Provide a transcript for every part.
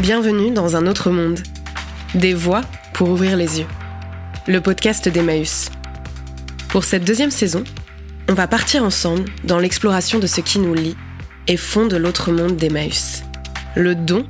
Bienvenue dans un autre monde. Des voix pour ouvrir les yeux. Le podcast d'Emmaüs. Pour cette deuxième saison, on va partir ensemble dans l'exploration de ce qui nous lie et fonde l'autre monde d'Emmaüs. Le don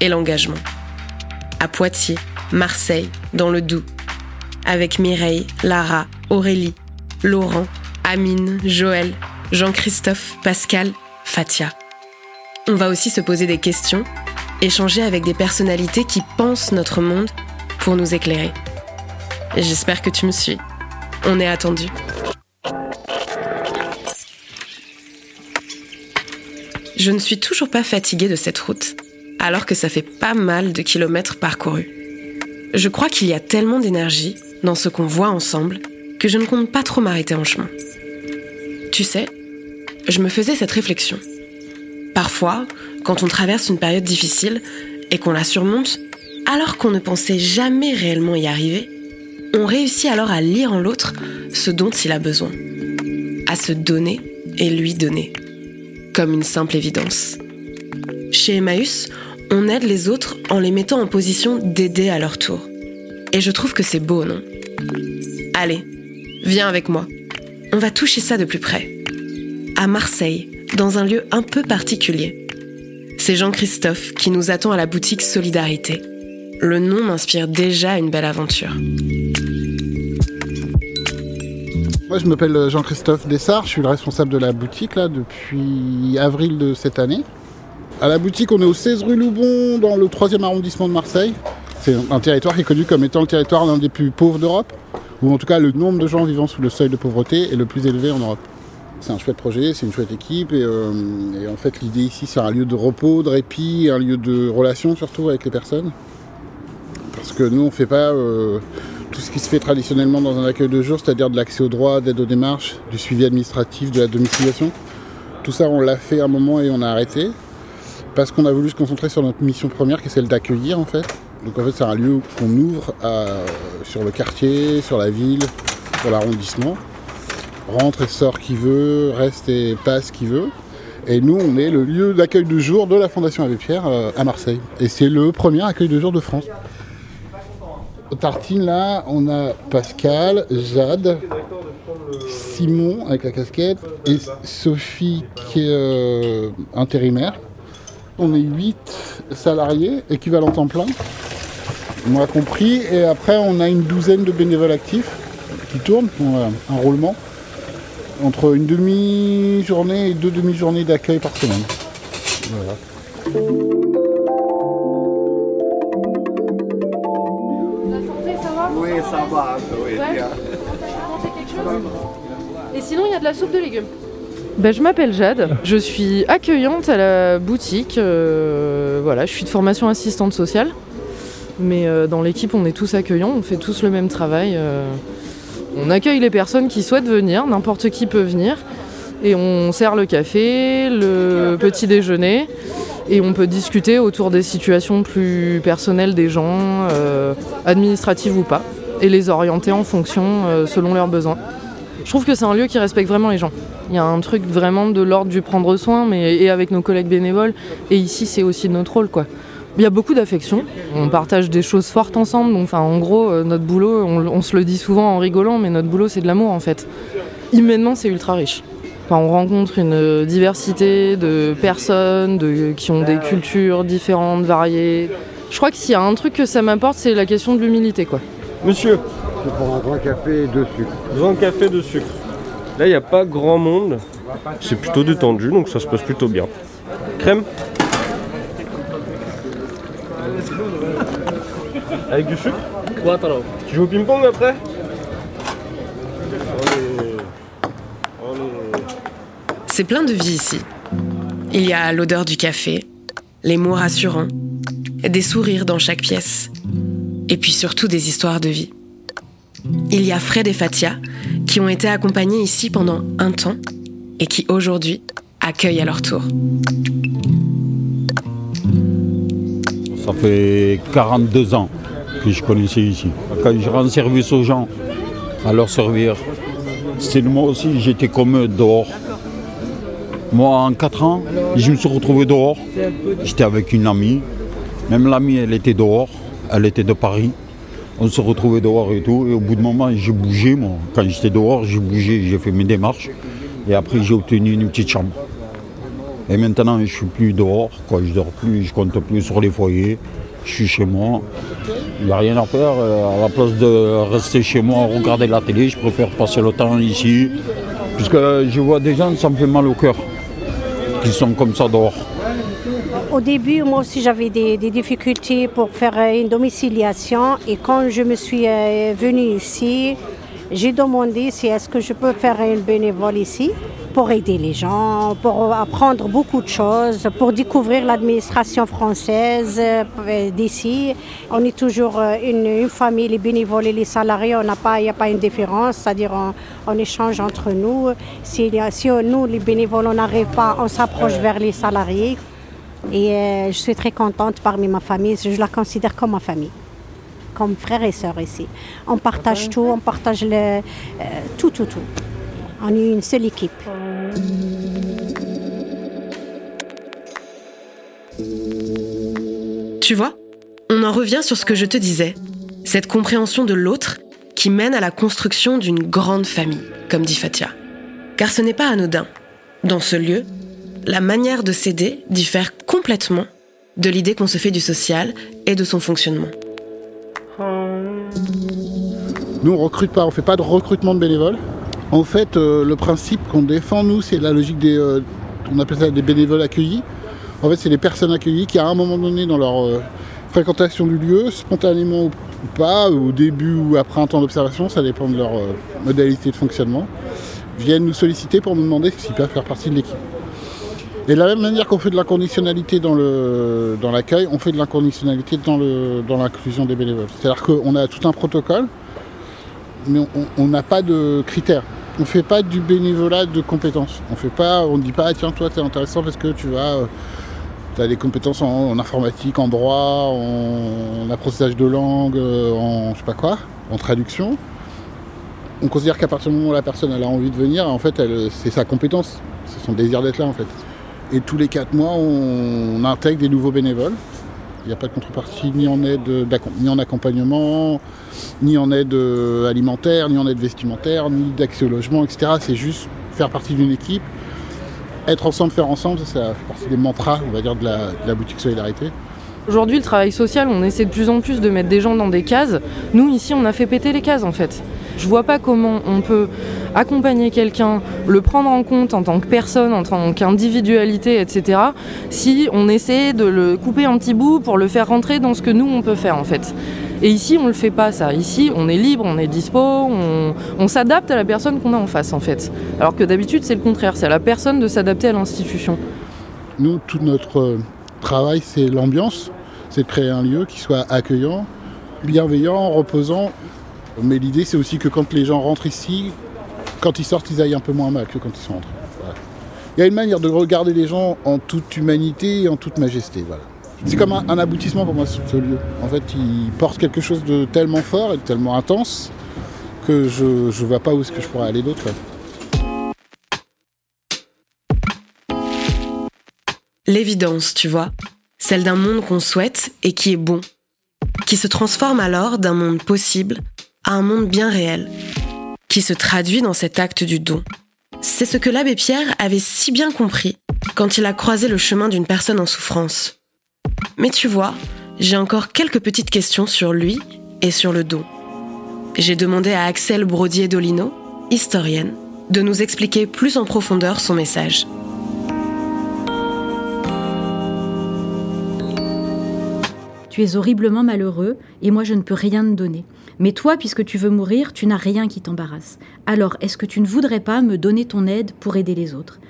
et l'engagement. À Poitiers, Marseille, dans le Doubs. Avec Mireille, Lara, Aurélie, Laurent, Amine, Joël, Jean-Christophe, Pascal, Fatia. On va aussi se poser des questions, échanger avec des personnalités qui pensent notre monde pour nous éclairer. J'espère que tu me suis. On est attendu. Je ne suis toujours pas fatiguée de cette route, alors que ça fait pas mal de kilomètres parcourus. Je crois qu'il y a tellement d'énergie dans ce qu'on voit ensemble que je ne compte pas trop m'arrêter en chemin. Tu sais, je me faisais cette réflexion. Parfois, quand on traverse une période difficile et qu'on la surmonte, alors qu'on ne pensait jamais réellement y arriver, on réussit alors à lire en l'autre ce dont il a besoin, à se donner et lui donner, comme une simple évidence. Chez Emmaüs, on aide les autres en les mettant en position d'aider à leur tour. Et je trouve que c'est beau, non? Allez, viens avec moi. On va toucher ça de plus près. À Marseille, dans un lieu un peu particulier. C'est Jean-Christophe qui nous attend à la boutique Solidarité. Le nom m'inspire déjà une belle aventure. Moi, je m'appelle Jean-Christophe Dessart, je suis le responsable de la boutique là depuis avril de cette année. À la boutique, on est au 16 rue Loubon, dans le 3e arrondissement de Marseille. C'est un territoire qui est connu comme étant le territoire l'un des plus pauvres d'Europe, ou en tout cas le nombre de gens vivant sous le seuil de pauvreté est le plus élevé en Europe. C'est un chouette projet, c'est une chouette équipe, et, euh, et en fait l'idée ici c'est un lieu de repos, de répit, un lieu de relation surtout avec les personnes. Parce que nous on fait pas euh, tout ce qui se fait traditionnellement dans un accueil de jour, c'est-à-dire de l'accès aux droits, d'aide aux démarches, du suivi administratif, de la domiciliation. Tout ça on l'a fait un moment et on a arrêté parce qu'on a voulu se concentrer sur notre mission première qui est celle d'accueillir en fait. Donc en fait c'est un lieu qu'on ouvre à- sur le quartier, sur la ville, sur l'arrondissement. Rentre et sort qui veut, reste et passe qui veut. Et nous on est le lieu d'accueil de jour de la Fondation Abbé Pierre euh, à Marseille. Et c'est le premier accueil de jour de France. Aux tartines là, on a Pascal, Jade, Simon avec la casquette et Sophie qui est euh, intérimaire. On est 8 salariés, équivalent temps plein, moi compris, et après on a une douzaine de bénévoles actifs qui tournent, on a un roulement, entre une demi-journée et deux demi-journées d'accueil par semaine. Voilà. Oui, ça va, oui, Ouais. bien. manger quelque chose Et sinon, il y a de la soupe de légumes. Ben, je m'appelle Jade, je suis accueillante à la boutique. euh, voilà, je suis de formation assistante sociale. Mais euh, dans l'équipe, on est tous accueillants, on fait tous le même travail. euh, on accueille les personnes qui souhaitent venir, n'importe qui peut venir. Et on sert le café, le petit déjeuner. Et on peut discuter autour des situations plus personnelles des gens, euh, administratives ou pas. Et les orienter en fonction euh, selon leurs besoins. Je trouve que c'est un lieu qui respecte vraiment les gens. Il y a un truc vraiment de l'ordre du prendre soin, mais et avec nos collègues bénévoles. Et ici, c'est aussi notre rôle, quoi. Il y a beaucoup d'affection. On partage des choses fortes ensemble. Donc, enfin, en gros, euh, notre boulot, on, on se le dit souvent en rigolant, mais notre boulot, c'est de l'amour, en fait. Humainement, c'est ultra riche. Enfin, on rencontre une euh, diversité de personnes de, qui ont des cultures différentes, variées. Je crois que s'il y a un truc que ça m'apporte, c'est la question de l'humilité, quoi. Monsieur, Je prends un grand café et deux sucres. grand café de sucre. Là, il n'y a pas grand monde. C'est plutôt détendu, donc ça se passe plutôt bien. Crème? Avec du sucre Tu joues au ping-pong après C'est plein de vie ici. Il y a l'odeur du café, les mots rassurants, des sourires dans chaque pièce, et puis surtout des histoires de vie. Il y a Fred et Fatia qui ont été accompagnés ici pendant un temps et qui aujourd'hui accueillent à leur tour. Ça fait 42 ans que je connaissais ici. Quand je rends service aux gens, à leur servir, c'est moi aussi, j'étais comme dehors. Moi, en 4 ans, je me suis retrouvé dehors. J'étais avec une amie. Même l'amie, elle était dehors, elle était de Paris. On se retrouvait dehors et tout. Et au bout de moment, j'ai bougé, moi. Quand j'étais dehors, j'ai bougé, j'ai fait mes démarches. Et après, j'ai obtenu une petite chambre. Et maintenant, je suis plus dehors, quoi. Je dors plus, je compte plus sur les foyers. Je suis chez moi. Il n'y a rien à faire. Euh, À la place de rester chez moi, regarder la télé, je préfère passer le temps ici. Puisque je vois des gens, ça me fait mal au cœur. Qui sont comme ça dehors. Au début, moi aussi, j'avais des, difficultés pour faire une domiciliation. Et quand je me suis euh, venue ici, j'ai demandé si est-ce que je peux faire une bénévole ici? Pour aider les gens, pour apprendre beaucoup de choses, pour découvrir l'administration française euh, d'ici. On est toujours euh, une, une famille, les bénévoles et les salariés, il n'y a pas une différence, c'est-à-dire on, on échange entre nous. Si, si nous, les bénévoles, on n'arrive pas, on s'approche vers les salariés. Et euh, je suis très contente parmi ma famille, je la considère comme ma famille, comme frères et sœurs ici. On partage tout, on partage le, euh, tout, tout, tout. On est une seule équipe. Tu vois, on en revient sur ce que je te disais, cette compréhension de l'autre qui mène à la construction d'une grande famille, comme dit Fatia. Car ce n'est pas anodin. Dans ce lieu, la manière de s'aider diffère complètement de l'idée qu'on se fait du social et de son fonctionnement. Nous, on recrute pas, on fait pas de recrutement de bénévoles. En fait, euh, le principe qu'on défend, nous, c'est la logique des. euh, on appelle ça des bénévoles accueillis. En fait, c'est les personnes accueillies qui, à un moment donné, dans leur euh, fréquentation du lieu, spontanément ou pas, au début ou après un temps d'observation, ça dépend de leur modalité de fonctionnement, viennent nous solliciter pour nous demander s'ils peuvent faire partie de l'équipe. Et de la même manière qu'on fait de l'inconditionnalité dans dans l'accueil, on fait de l'inconditionnalité dans dans l'inclusion des bénévoles. C'est-à-dire qu'on a tout un protocole, mais on n'a pas de critères. On fait pas du bénévolat de compétences. On fait pas, on ne dit pas ah, tiens toi t'es intéressant parce que tu vas as des compétences en, informatique, en droit, en, en apprentissage de langue, euh, en je sais pas quoi, en traduction. On considère qu'à partir du moment où la personne a envie de venir, en fait c'est sa compétence, c'est son désir d'être là en fait. Et tous les quatre mois, on intègre des nouveaux bénévoles. Il n'y a pas de contrepartie ni en aide, ni en accompagnement, ni en aide euh, alimentaire, ni en aide vestimentaire, ni d'accès au logement, etc. C'est juste faire partie d'une équipe, être ensemble, faire ensemble. Ça, fait partie des mantras, on va dire, de la boutique Solidarité. Aujourd'hui, le travail social, on essaie de plus en plus de mettre des gens dans des cases. Nous, ici, on a fait péter les cases, en fait. Je vois pas comment on peut accompagner quelqu'un, le prendre en compte en tant que personne, en tant qu'individualité, etc., si on essaie de le couper en petits bouts pour le faire rentrer dans ce que nous, on peut faire, en fait. Et ici, on le fait pas, ça. Ici, on est libre, on est dispo, on, on s'adapte à la personne qu'on a en face, en fait. Alors que d'habitude, c'est le contraire. C'est à la personne de s'adapter à l'institution. Nous, tout notre euh, travail, c'est l'ambiance, c'est de créer un lieu qui soit accueillant, bienveillant, reposant. Mais l'idée, c'est aussi que quand les gens rentrent ici, quand ils sortent, ils aillent un peu moins mal que quand ils sont rentrés. Il y a une manière de regarder les gens en toute humanité et en toute majesté. C'est comme un, aboutissement pour moi, ce lieu. En fait, il porte quelque chose de tellement fort et de tellement intense que je ne vois pas où est-ce que je pourrais aller d'autre. L'évidence, tu vois, celle d'un monde qu'on souhaite et qui est bon, qui se transforme alors d'un monde possible un monde bien réel, qui se traduit dans cet acte du don. C'est ce que l'abbé Pierre avait si bien compris quand il a croisé le chemin d'une personne en souffrance. Mais tu vois, j'ai encore quelques petites questions sur lui et sur le don. J'ai demandé à Axel Brodier-Dolino, historienne, de nous expliquer plus en profondeur son message. Tu es horriblement malheureux et moi je ne peux rien te donner. Mais toi, puisque tu veux mourir, tu n'as rien qui t'embarrasse. Alors, est-ce que tu ne voudrais pas me donner ton aide pour aider les autres?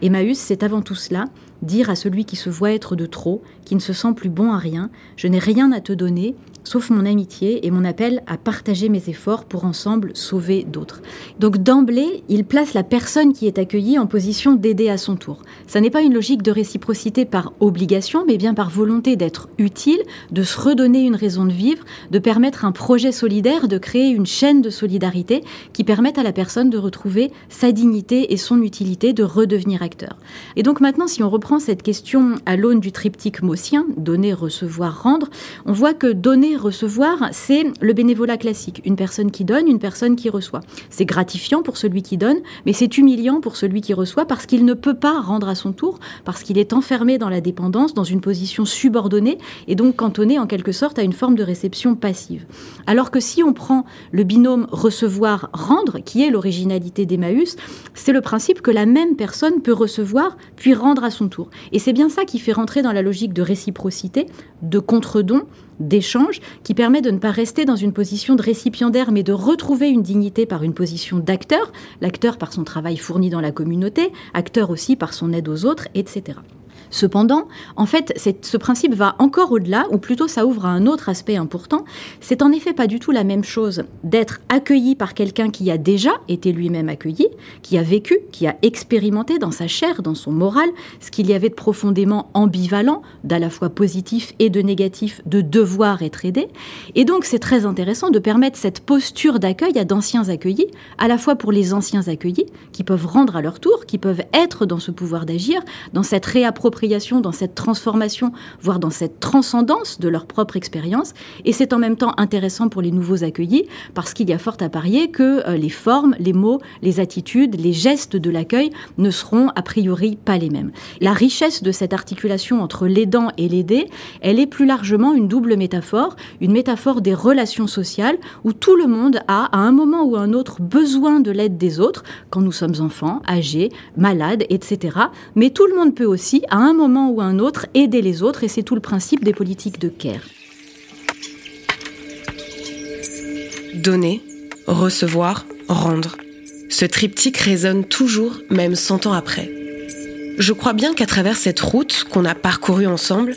Emmaüs, c'est avant tout cela, dire à celui qui se voit être de trop, qui ne se sent plus bon à rien, je n'ai rien à te donner, sauf mon amitié et mon appel à partager mes efforts pour ensemble sauver d'autres. Donc d'emblée, il place la personne qui est accueillie en position d'aider à son tour. Ça n'est pas une logique de réciprocité par obligation, mais bien par volonté d'être utile, de se redonner une raison de vivre, de permettre un projet solidaire, de créer une chaîne de solidarité qui permette à la personne de retrouver sa dignité et son utilité, de redevenir acteur. Et donc maintenant, si on reprend cette question à l'aune du triptyque maussien, donner, recevoir, rendre, on voit que donner, recevoir, c'est le bénévolat classique. Une personne qui donne, une personne qui reçoit. C'est gratifiant pour celui qui donne, mais c'est humiliant pour celui qui reçoit parce qu'il ne peut pas rendre à son tour, parce qu'il est enfermé dans la dépendance, dans une position subordonnée et donc cantonné en quelque sorte à une forme de réception passive. Alors que si on prend le binôme recevoir-rendre, qui est l'originalité d'Emmaüs, c'est le principe que la même personne peut recevoir puis rendre à son tour. Et c'est bien ça qui fait rentrer dans la logique de réciprocité, de contre-don, d'échange, qui permet de ne pas rester dans une position de récipiendaire, mais de retrouver une dignité par une position d'acteur, l'acteur par son travail fourni dans la communauté, acteur aussi par son aide aux autres, etc. Cependant, en fait, ce principe va encore au-delà, ou plutôt ça ouvre à un autre aspect important. C'est en effet pas du tout la même chose d'être accueilli par quelqu'un qui a déjà été lui-même accueilli, qui a vécu, qui a expérimenté dans sa chair, dans son moral, ce qu'il y avait de profondément ambivalent, d'à la fois positif et de négatif, de devoir être aidé. Et donc c'est très intéressant de permettre cette posture d'accueil à d'anciens accueillis, à la fois pour les anciens accueillis, qui peuvent rendre à leur tour, qui peuvent être dans ce pouvoir d'agir, dans cette réappropriation dans cette transformation, voire dans cette transcendance de leur propre expérience. Et c'est en même temps intéressant pour les nouveaux accueillis parce qu'il y a fort à parier que euh, les formes, les mots, les attitudes, les gestes de l'accueil ne seront a priori pas les mêmes. La richesse de cette articulation entre l'aidant et l'aidé, elle est plus largement une double métaphore, une métaphore des relations sociales où tout le monde a, à un moment ou un autre, besoin de l'aide des autres, quand nous sommes enfants, âgés, malades, etc. Mais tout le monde peut aussi, à un un moment ou un autre, aider les autres, et c'est tout le principe des politiques de care. Donner, recevoir, rendre. Ce triptyque résonne toujours, même 100 ans après. Je crois bien qu'à travers cette route qu'on a parcourue ensemble,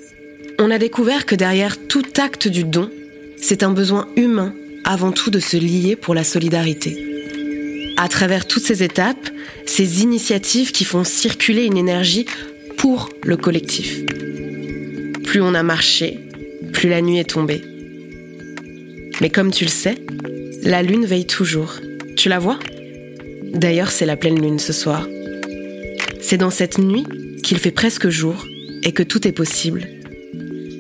on a découvert que derrière tout acte du don, c'est un besoin humain avant tout de se lier pour la solidarité. À travers toutes ces étapes, ces initiatives qui font circuler une énergie pour le collectif. Plus on a marché, plus la nuit est tombée. Mais comme tu le sais, la lune veille toujours. Tu la vois? D'ailleurs, c'est la pleine lune ce soir. C'est dans cette nuit qu'il fait presque jour et que tout est possible.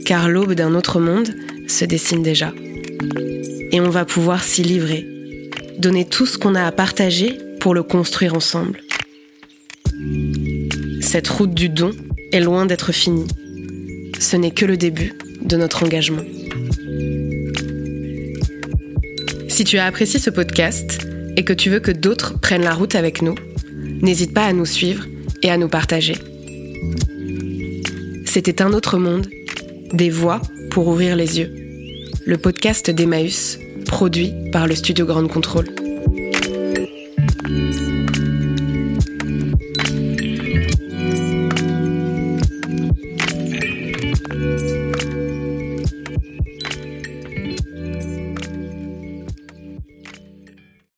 Car l'aube d'un autre monde se dessine déjà. Et on va pouvoir s'y livrer, donner tout ce qu'on a à partager pour le construire ensemble. Cette route du don est loin d'être finie. Ce n'est que le début de notre engagement. Si tu as apprécié ce podcast et que tu veux que d'autres prennent la route avec nous, n'hésite pas à nous suivre et à nous partager. C'était un autre monde, des voix pour ouvrir les yeux. Le podcast d'Emmaüs, produit par le studio Grande Contrôle.